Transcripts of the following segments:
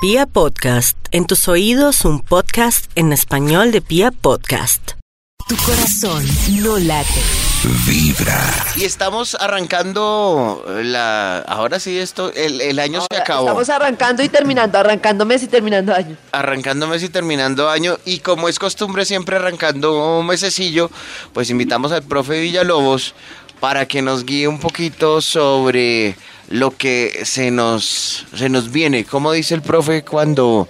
Pia Podcast, en tus oídos un podcast en español de Pia Podcast. Tu corazón no late. Vibra. Y estamos arrancando la. Ahora sí, esto. El, el año se acabó. Estamos arrancando y terminando, arrancando mes y terminando año. Arrancando mes y terminando año. Y como es costumbre, siempre arrancando un mesecillo, pues invitamos al profe Villalobos para que nos guíe un poquito sobre lo que se nos, se nos viene. ¿Cómo dice el profe cuando,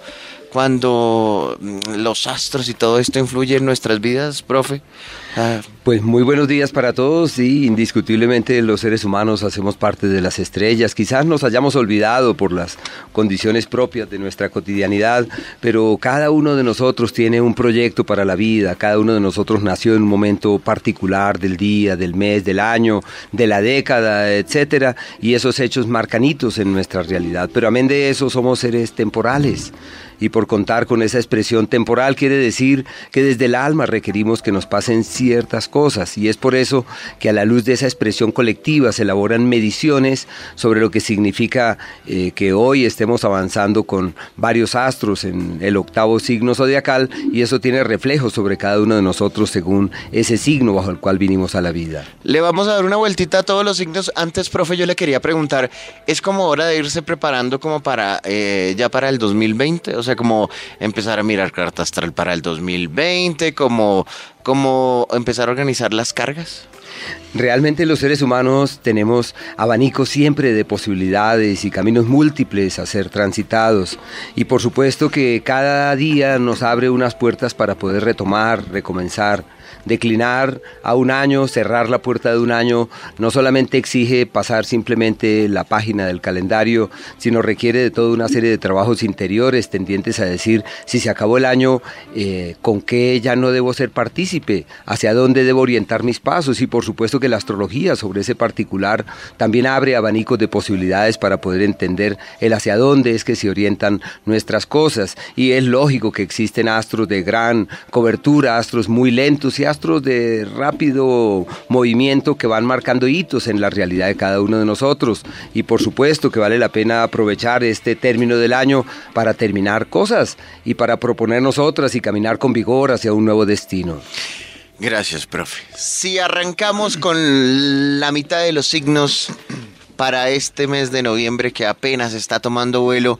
cuando mm, los astros y todo esto influye en nuestras vidas, profe? Ah, Pues muy buenos días para todos. Sí, indiscutiblemente los seres humanos hacemos parte de las estrellas. Quizás nos hayamos olvidado por las condiciones propias de nuestra cotidianidad, pero cada uno de nosotros tiene un proyecto para la vida. Cada uno de nosotros nació en un momento particular del día, del mes, del año, de la década, etcétera, y esos hechos marcanitos en nuestra realidad. Pero amén de eso somos seres temporales. Y por contar con esa expresión temporal quiere decir que desde el alma requerimos que nos pasen ciertas cosas y es por eso que a la luz de esa expresión colectiva se elaboran mediciones sobre lo que significa eh, que hoy estemos avanzando con varios astros en el octavo signo zodiacal y eso tiene reflejo sobre cada uno de nosotros según ese signo bajo el cual vinimos a la vida. Le vamos a dar una vueltita a todos los signos. Antes, profe, yo le quería preguntar, ¿es como hora de irse preparando como para eh, ya para el 2020? O sea, como empezar a mirar carta astral para el 2020, como, como empezar a organizar las cargas. Realmente los seres humanos tenemos abanicos siempre de posibilidades y caminos múltiples a ser transitados. Y por supuesto que cada día nos abre unas puertas para poder retomar, recomenzar. Declinar a un año, cerrar la puerta de un año, no solamente exige pasar simplemente la página del calendario, sino requiere de toda una serie de trabajos interiores tendientes a decir si se acabó el año, eh, con qué ya no debo ser partícipe, hacia dónde debo orientar mis pasos y por supuesto que la astrología sobre ese particular también abre abanicos de posibilidades para poder entender el hacia dónde es que se orientan nuestras cosas. Y es lógico que existen astros de gran cobertura, astros muy lentos y astros de rápido movimiento que van marcando hitos en la realidad de cada uno de nosotros y por supuesto que vale la pena aprovechar este término del año para terminar cosas y para proponernos otras y caminar con vigor hacia un nuevo destino. Gracias, profe. Si arrancamos con la mitad de los signos para este mes de noviembre que apenas está tomando vuelo,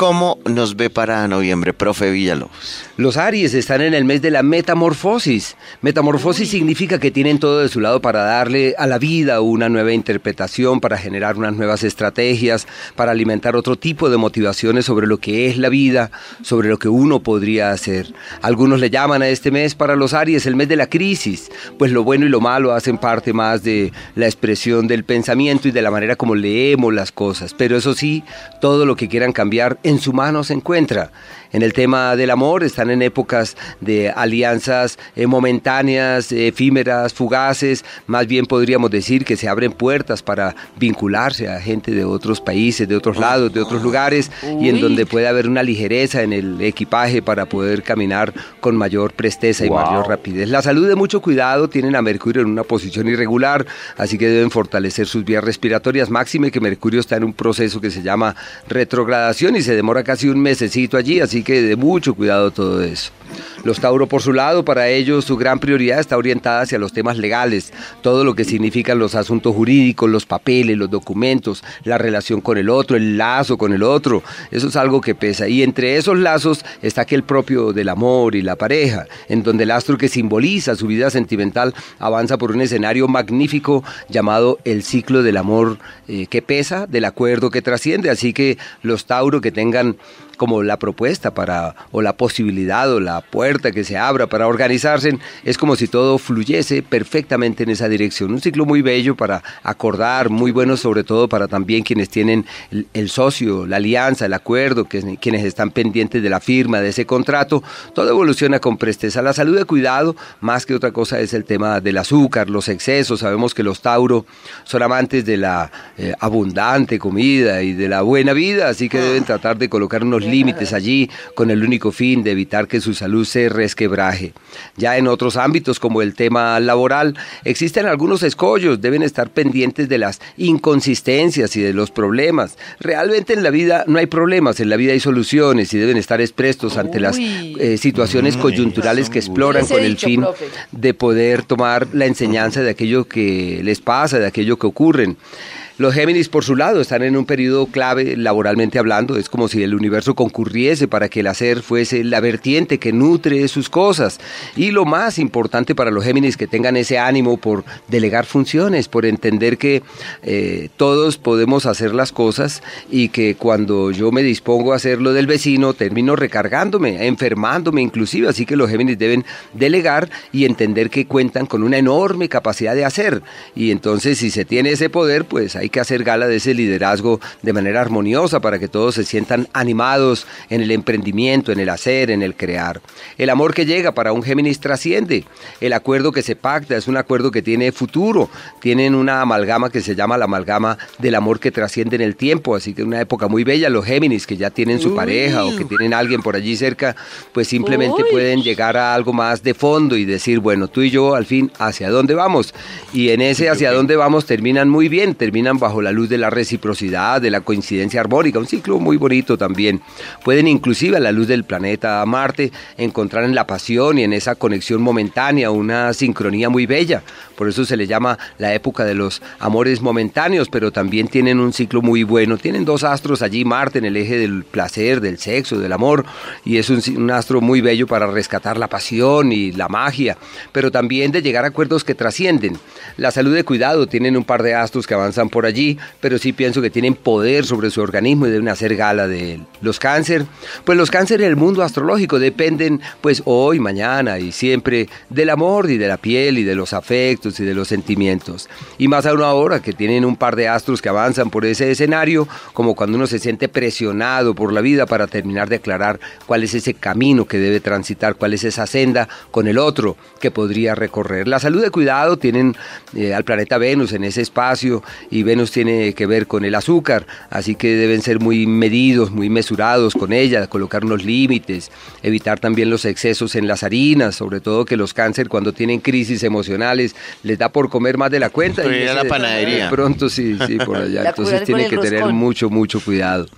¿cómo nos ve para noviembre, profe Villalobos? Los Aries están en el mes de la metamorfosis. Metamorfosis significa que tienen todo de su lado para darle a la vida una nueva interpretación, para generar unas nuevas estrategias, para alimentar otro tipo de motivaciones sobre lo que es la vida, sobre lo que uno podría hacer. Algunos le llaman a este mes para los Aries el mes de la crisis, pues lo bueno y lo malo hacen parte más de la expresión del pensamiento y de la manera como leemos las cosas. Pero eso sí, todo lo que quieran cambiar en su mano se encuentra. En el tema del amor están en épocas de alianzas eh, momentáneas, eh, efímeras, fugaces. Más bien podríamos decir que se abren puertas para vincularse a gente de otros países, de otros lados, de otros lugares y en donde puede haber una ligereza en el equipaje para poder caminar con mayor presteza y mayor rapidez. La salud de mucho cuidado tienen a Mercurio en una posición irregular, así que deben fortalecer sus vías respiratorias. Máxime que Mercurio está en un proceso que se llama retrogradación y se demora casi un mesecito allí, así que de mucho cuidado todo eso. Los Tauro por su lado, para ellos su gran prioridad está orientada hacia los temas legales, todo lo que significan los asuntos jurídicos, los papeles, los documentos, la relación con el otro, el lazo con el otro, eso es algo que pesa. Y entre esos lazos está aquel propio del amor y la pareja, en donde el astro que simboliza su vida sentimental avanza por un escenario magnífico llamado el ciclo del amor eh, que pesa, del acuerdo que trasciende. Así que los Tauro que tengan como la propuesta para o la posibilidad o la puerta que se abra para organizarse, es como si todo fluyese perfectamente en esa dirección. Un ciclo muy bello para acordar, muy bueno sobre todo para también quienes tienen el, el socio, la alianza, el acuerdo, que, quienes están pendientes de la firma de ese contrato. Todo evoluciona con presteza. La salud de cuidado, más que otra cosa, es el tema del azúcar, los excesos. Sabemos que los Tauro son amantes de la eh, abundante comida y de la buena vida, así que deben tratar de colocar unos límites allí con el único fin de evitar que su salud se resquebraje. Ya en otros ámbitos como el tema laboral existen algunos escollos, deben estar pendientes de las inconsistencias y de los problemas. Realmente en la vida no hay problemas, en la vida hay soluciones y deben estar exprestos ante las eh, situaciones coyunturales que exploran con el dicho, fin profe. de poder tomar la enseñanza de aquello que les pasa, de aquello que ocurren. Los Géminis, por su lado, están en un periodo clave laboralmente hablando. Es como si el universo concurriese para que el hacer fuese la vertiente que nutre sus cosas. Y lo más importante para los Géminis, que tengan ese ánimo por delegar funciones, por entender que eh, todos podemos hacer las cosas y que cuando yo me dispongo a hacer lo del vecino, termino recargándome, enfermándome inclusive. Así que los Géminis deben delegar y entender que cuentan con una enorme capacidad de hacer. Y entonces si se tiene ese poder, pues hay que hacer gala de ese liderazgo de manera armoniosa para que todos se sientan animados en el emprendimiento, en el hacer, en el crear. El amor que llega para un Géminis trasciende. El acuerdo que se pacta es un acuerdo que tiene futuro. Tienen una amalgama que se llama la amalgama del amor que trasciende en el tiempo. Así que una época muy bella. Los Géminis que ya tienen su pareja o que tienen a alguien por allí cerca, pues simplemente Uy. pueden llegar a algo más de fondo y decir, bueno, tú y yo al fin, ¿hacia dónde vamos? Y en ese hacia dónde vamos terminan muy bien, terminan bajo la luz de la reciprocidad, de la coincidencia armónica, un ciclo muy bonito también. Pueden inclusive a la luz del planeta Marte encontrar en la pasión y en esa conexión momentánea una sincronía muy bella. Por eso se le llama la época de los amores momentáneos, pero también tienen un ciclo muy bueno. Tienen dos astros allí, Marte en el eje del placer, del sexo, del amor, y es un, un astro muy bello para rescatar la pasión y la magia, pero también de llegar a acuerdos que trascienden. La salud de cuidado tienen un par de astros que avanzan por allí, pero sí pienso que tienen poder sobre su organismo y deben hacer gala de él. Los cáncer, pues los cánceres del mundo astrológico dependen pues hoy, mañana y siempre del amor y de la piel y de los afectos y de los sentimientos. Y más aún ahora que tienen un par de astros que avanzan por ese escenario, como cuando uno se siente presionado por la vida para terminar de aclarar cuál es ese camino que debe transitar, cuál es esa senda con el otro que podría recorrer. La salud de cuidado tienen eh, al planeta Venus en ese espacio y Venus tiene que ver con el azúcar, así que deben ser muy medidos, muy mesurados con ella, colocar unos límites, evitar también los excesos en las harinas, sobre todo que los cáncer cuando tienen crisis emocionales les da por comer más de la cuenta. Pero ir a la panadería. De pronto sí, sí, por allá. La Entonces tienen que tener mucho, mucho cuidado.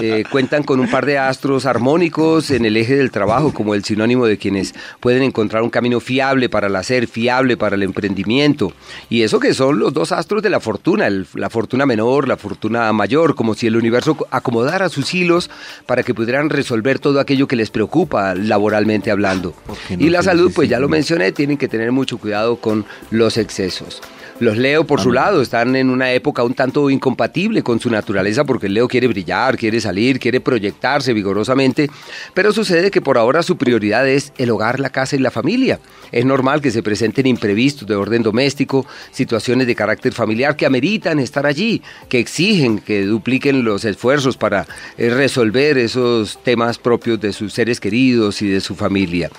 Eh, cuentan con un par de astros armónicos en el eje del trabajo, como el sinónimo de quienes pueden encontrar un camino fiable para el hacer, fiable para el emprendimiento. Y eso que son los dos astros de la fortuna, el- la fortuna menor, la fortuna mayor, como si el universo acomodara sus hilos para que pudieran resolver todo aquello que les preocupa laboralmente hablando. Y la salud, pues ya lo mencioné, tienen que tener mucho cuidado con los excesos. Los Leo, por su lado, están en una época un tanto incompatible con su naturaleza porque el Leo quiere brillar, quiere salir, quiere proyectarse vigorosamente, pero sucede que por ahora su prioridad es el hogar, la casa y la familia. Es normal que se presenten imprevistos de orden doméstico, situaciones de carácter familiar que ameritan estar allí, que exigen que dupliquen los esfuerzos para eh, resolver esos temas propios de sus seres queridos y de su familia.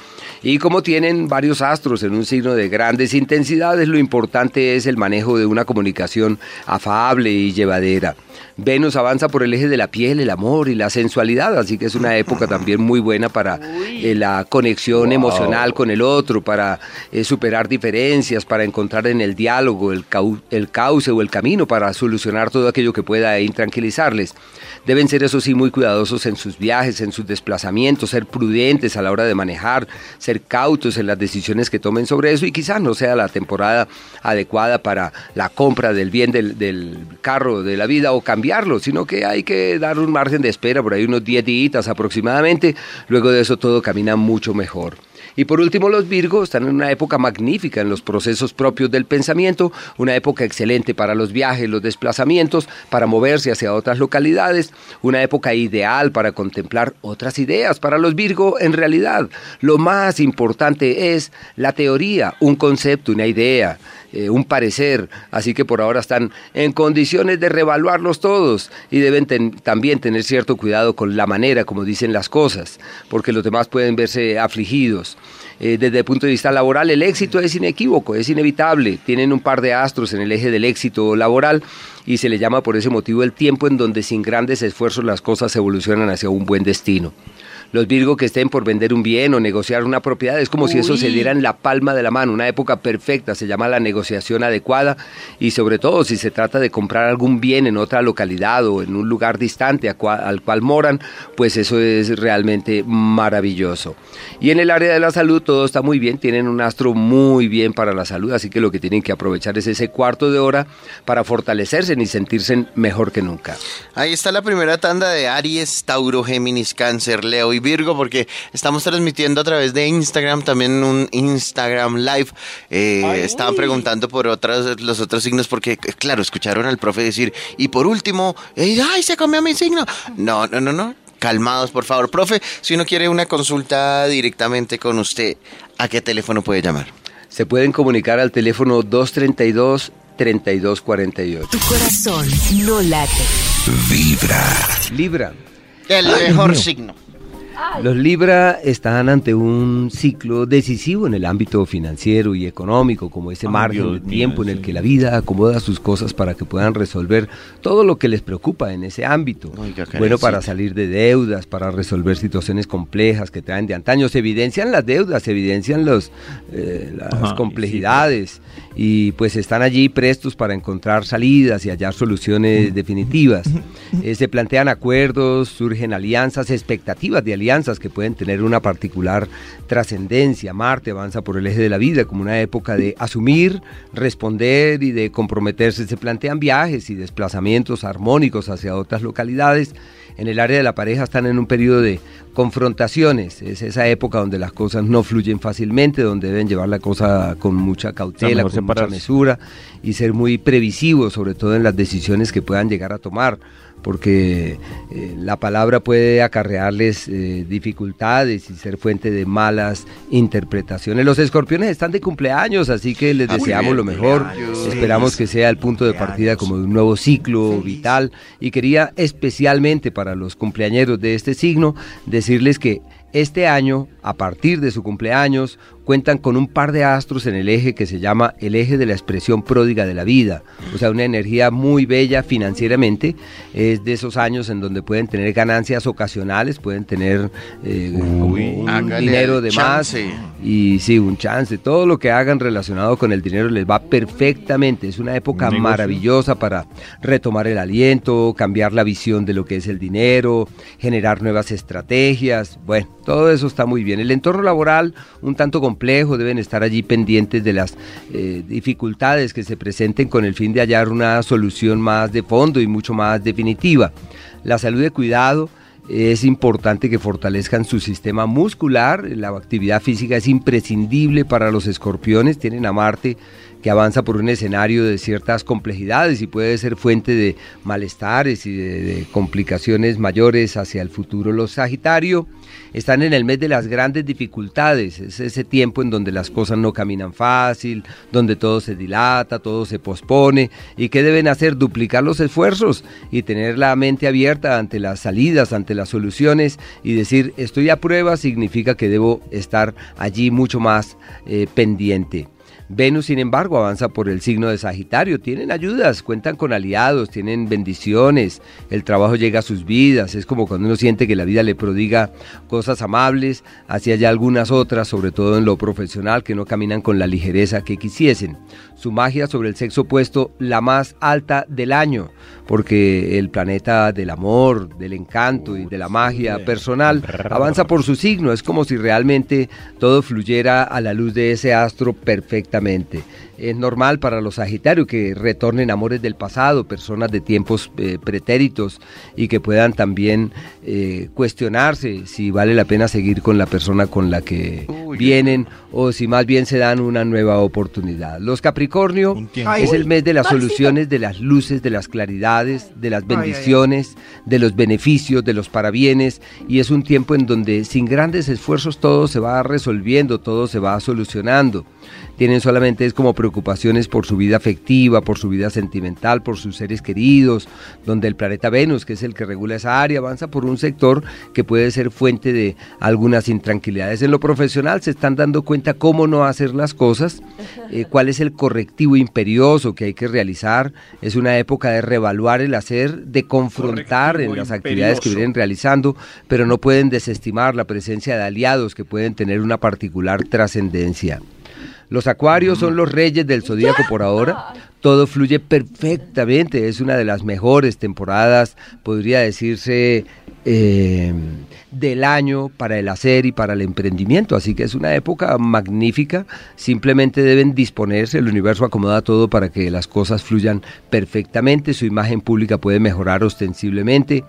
Y como tienen varios astros en un signo de grandes intensidades, lo importante es el manejo de una comunicación afable y llevadera. Venus avanza por el eje de la piel, el amor y la sensualidad, así que es una época también muy buena para eh, la conexión emocional con el otro, para eh, superar diferencias, para encontrar en el diálogo el, cau- el cauce o el camino para solucionar todo aquello que pueda intranquilizarles. Deben ser, eso sí, muy cuidadosos en sus viajes, en sus desplazamientos, ser prudentes a la hora de manejar, ser cautos en las decisiones que tomen sobre eso y quizás no sea la temporada adecuada para la compra del bien del, del carro de la vida o cambiarlo, sino que hay que dar un margen de espera, por ahí unos 10 días aproximadamente, luego de eso todo camina mucho mejor. Y por último, los Virgos están en una época magnífica en los procesos propios del pensamiento, una época excelente para los viajes, los desplazamientos, para moverse hacia otras localidades, una época ideal para contemplar otras ideas. Para los Virgo, en realidad, lo más importante es la teoría, un concepto, una idea. Eh, un parecer, así que por ahora están en condiciones de revaluarlos todos y deben también tener cierto cuidado con la manera como dicen las cosas, porque los demás pueden verse afligidos. Eh, desde el punto de vista laboral, el éxito es inequívoco, es inevitable. Tienen un par de astros en el eje del éxito laboral y se le llama por ese motivo el tiempo en donde sin grandes esfuerzos las cosas evolucionan hacia un buen destino los Virgo que estén por vender un bien o negociar una propiedad, es como si eso se diera en la palma de la mano, una época perfecta, se llama la negociación adecuada y sobre todo si se trata de comprar algún bien en otra localidad o en un lugar distante al cual moran, pues eso es realmente maravilloso. Y en el área de la salud todo está muy bien, tienen un astro muy bien para la salud, así que lo que tienen que aprovechar es ese cuarto de hora para fortalecerse y sentirse mejor que nunca. Ahí está la primera tanda de Aries, Tauro, Géminis, Cáncer, Leo y Virgo, porque estamos transmitiendo a través de Instagram, también un Instagram Live. Eh, estaban preguntando por otros, los otros signos, porque, claro, escucharon al profe decir, y por último, ¡ay, se comió mi signo! No, no, no, no. Calmados, por favor. Profe, si uno quiere una consulta directamente con usted, ¿a qué teléfono puede llamar? Se pueden comunicar al teléfono 232 3248. Tu corazón no late. Vibra. Libra. El mejor signo. Los Libra están ante un ciclo decisivo en el ámbito financiero y económico, como ese margen de tiempo en el que la vida acomoda sus cosas para que puedan resolver todo lo que les preocupa en ese ámbito. bueno, para salir de deudas, para resolver situaciones complejas que traen de antaño. Se evidencian las deudas, se evidencian los, eh, las complejidades y pues están allí prestos para encontrar salidas y hallar soluciones definitivas. Eh, se plantean acuerdos, surgen alianzas, expectativas de alianzas que pueden tener una particular trascendencia. Marte avanza por el eje de la vida como una época de asumir, responder y de comprometerse. Se plantean viajes y desplazamientos armónicos hacia otras localidades en el área de la pareja están en un periodo de confrontaciones. Es esa época donde las cosas no fluyen fácilmente, donde deben llevar la cosa con mucha cautela, con mucha mesura y ser muy previsivos, sobre todo en las decisiones que puedan llegar a tomar porque eh, la palabra puede acarrearles eh, dificultades y ser fuente de malas interpretaciones. Los escorpiones están de cumpleaños, así que les ah, deseamos lo mejor. Esperamos que sea el punto de partida como de un nuevo ciclo vital. Y quería especialmente para los cumpleañeros de este signo decirles que este año, a partir de su cumpleaños, cuentan con un par de astros en el eje que se llama el eje de la expresión pródiga de la vida, o sea, una energía muy bella financieramente, es de esos años en donde pueden tener ganancias ocasionales, pueden tener eh, un dinero de más y sí, un chance, todo lo que hagan relacionado con el dinero les va perfectamente, es una época maravillosa para retomar el aliento, cambiar la visión de lo que es el dinero, generar nuevas estrategias, bueno, todo eso está muy bien. El entorno laboral, un tanto complejo, deben estar allí pendientes de las eh, dificultades que se presenten con el fin de hallar una solución más de fondo y mucho más definitiva. La salud de cuidado, es importante que fortalezcan su sistema muscular, la actividad física es imprescindible para los escorpiones, tienen a Marte que avanza por un escenario de ciertas complejidades y puede ser fuente de malestares y de, complicaciones mayores hacia el futuro. Los Sagitario están en el mes de las grandes dificultades, es ese tiempo en donde las cosas no caminan fácil, donde todo se dilata, todo se pospone y que deben hacer duplicar los esfuerzos y tener la mente abierta ante las salidas, ante las soluciones y decir estoy a prueba significa que debo estar allí mucho más eh, pendiente. Venus, sin embargo, avanza por el signo de Sagitario. Tienen ayudas, cuentan con aliados, tienen bendiciones, el trabajo llega a sus vidas. Es como cuando uno siente que la vida le prodiga cosas amables, así hay algunas otras, sobre todo en lo profesional, que no caminan con la ligereza que quisiesen. Su magia sobre el sexo opuesto, la más alta del año, porque el planeta del amor, del encanto y de la magia personal avanza por su signo. Es como si realmente todo fluyera a la luz de ese astro perfectamente es normal para los Sagitarios que retornen amores del pasado, personas de tiempos eh, pretéritos y que puedan también eh, cuestionarse si vale la pena seguir con la persona con la que vienen o si más bien se dan una nueva oportunidad. Los Capricornio es el mes de las soluciones, de las luces, de las claridades, de las bendiciones, de los beneficios, de los parabienes y es un tiempo en donde sin grandes esfuerzos todo se va resolviendo, todo se va solucionando. tienen solamente es como preocupaciones por su vida afectiva, por su vida sentimental, por sus seres queridos, donde el planeta Venus, que es el que regula esa área, avanza por un sector que puede ser fuente de algunas intranquilidades. En lo profesional se están dando cuenta cómo no hacer las cosas, eh, cuál es el correctivo imperioso que hay que realizar. Es una época de reevaluar el hacer, de confrontar en las actividades que vienen realizando, pero no pueden desestimar la presencia de aliados que pueden tener una particular trascendencia. Los acuarios son los reyes del zodíaco por ahora. Todo fluye perfectamente. Es una de las mejores temporadas, podría decirse, eh, del año para el hacer y para el emprendimiento. Así que es una época magnífica. Simplemente deben disponerse. El universo acomoda todo para que las cosas fluyan perfectamente. Su imagen pública puede mejorar ostensiblemente.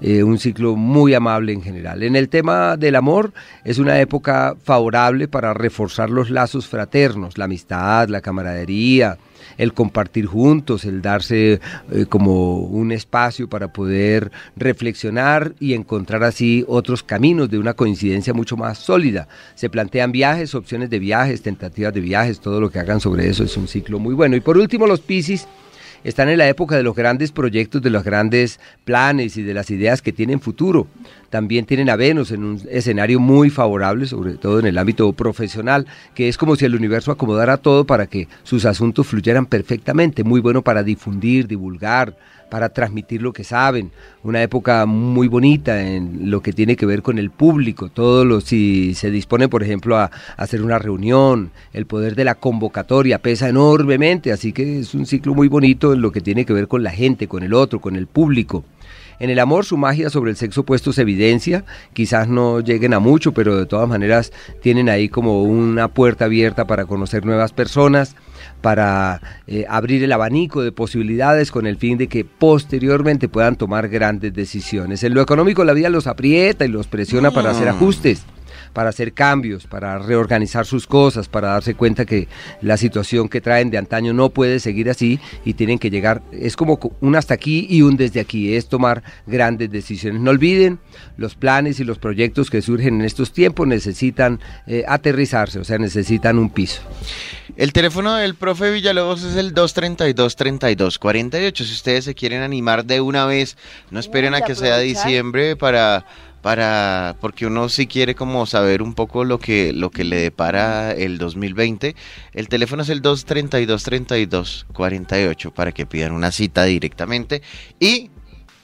Eh, un ciclo muy amable en general. En el tema del amor, es una época favorable para reforzar los lazos fraternos, la amistad, la camaradería el compartir juntos, el darse eh, como un espacio para poder reflexionar y encontrar así otros caminos de una coincidencia mucho más sólida. Se plantean viajes, opciones de viajes, tentativas de viajes, todo lo que hagan sobre eso es un ciclo muy bueno. Y por último, los Piscis están en la época de los grandes proyectos, de los grandes planes y de las ideas que tienen futuro. También tienen a Venus en un escenario muy favorable, sobre todo en el ámbito profesional, que es como si el universo acomodara todo para que sus asuntos fluyeran perfectamente, muy bueno para difundir, divulgar, para transmitir lo que saben. Una época muy bonita en lo que tiene que ver con el público. Todo lo, si se dispone, por ejemplo, a, hacer una reunión, el poder de la convocatoria pesa enormemente. Así que es un ciclo muy bonito en lo que tiene que ver con la gente, con el otro, con el público. En el amor su magia sobre el sexo opuesto se evidencia, quizás no lleguen a mucho, pero de todas maneras tienen ahí como una puerta abierta para conocer nuevas personas para eh, abrir el abanico de posibilidades con el fin de que posteriormente puedan tomar grandes decisiones. En lo económico la vida los aprieta y los presiona para hacer mm. ajustes para hacer cambios, para reorganizar sus cosas, para darse cuenta que la situación que traen de antaño no puede seguir así y tienen que llegar, es como un hasta aquí y un desde aquí, es tomar grandes decisiones. No olviden, los planes y los proyectos que surgen en estos tiempos necesitan eh, aterrizarse, o sea, necesitan un piso. El teléfono del profe Villalobos es el 232-3248. Si ustedes se quieren animar de una vez, no esperen a que sea diciembre para para porque uno sí quiere como saber un poco lo que lo que le depara el 2020. El teléfono es el 232 32 48 para que pidan una cita directamente y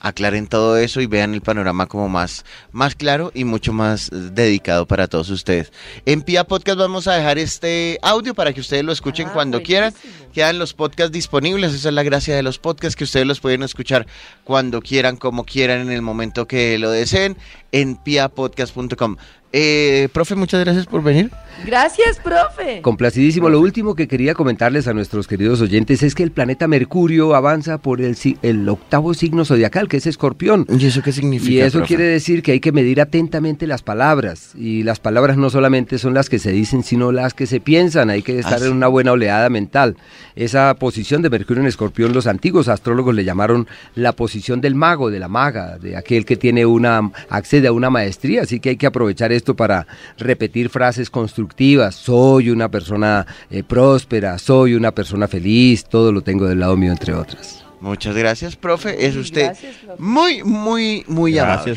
aclaren todo eso y vean el panorama como más, más claro y mucho más dedicado para todos ustedes. En Pia Podcast vamos a dejar este audio para que ustedes lo escuchen ah, cuando quieran. Quedan los podcasts disponibles, esa es la gracia de los podcasts, que ustedes los pueden escuchar cuando quieran, como quieran, en el momento que lo deseen, en piapodcast.com. Eh, profe, muchas gracias por venir. Gracias, profe. Complacidísimo. Lo último que quería comentarles a nuestros queridos oyentes es que el planeta Mercurio avanza por el, el octavo signo zodiacal, que es Escorpión. ¿Y eso qué significa? Y eso quiere decir que hay que medir atentamente las palabras. Y las palabras no solamente son las que se dicen, sino las que se piensan. Hay que estar ah, en una buena oleada mental. Esa posición de Mercurio en Escorpión, los antiguos astrólogos le llamaron la posición del mago, de la maga, de aquel que tiene una accede a una maestría. Así que hay que aprovechar esto para repetir frases constructivas. Soy una persona eh, próspera, soy una persona feliz, todo lo tengo del lado mío, entre otras. Muchas gracias, profe. Es usted muy, muy, muy amable.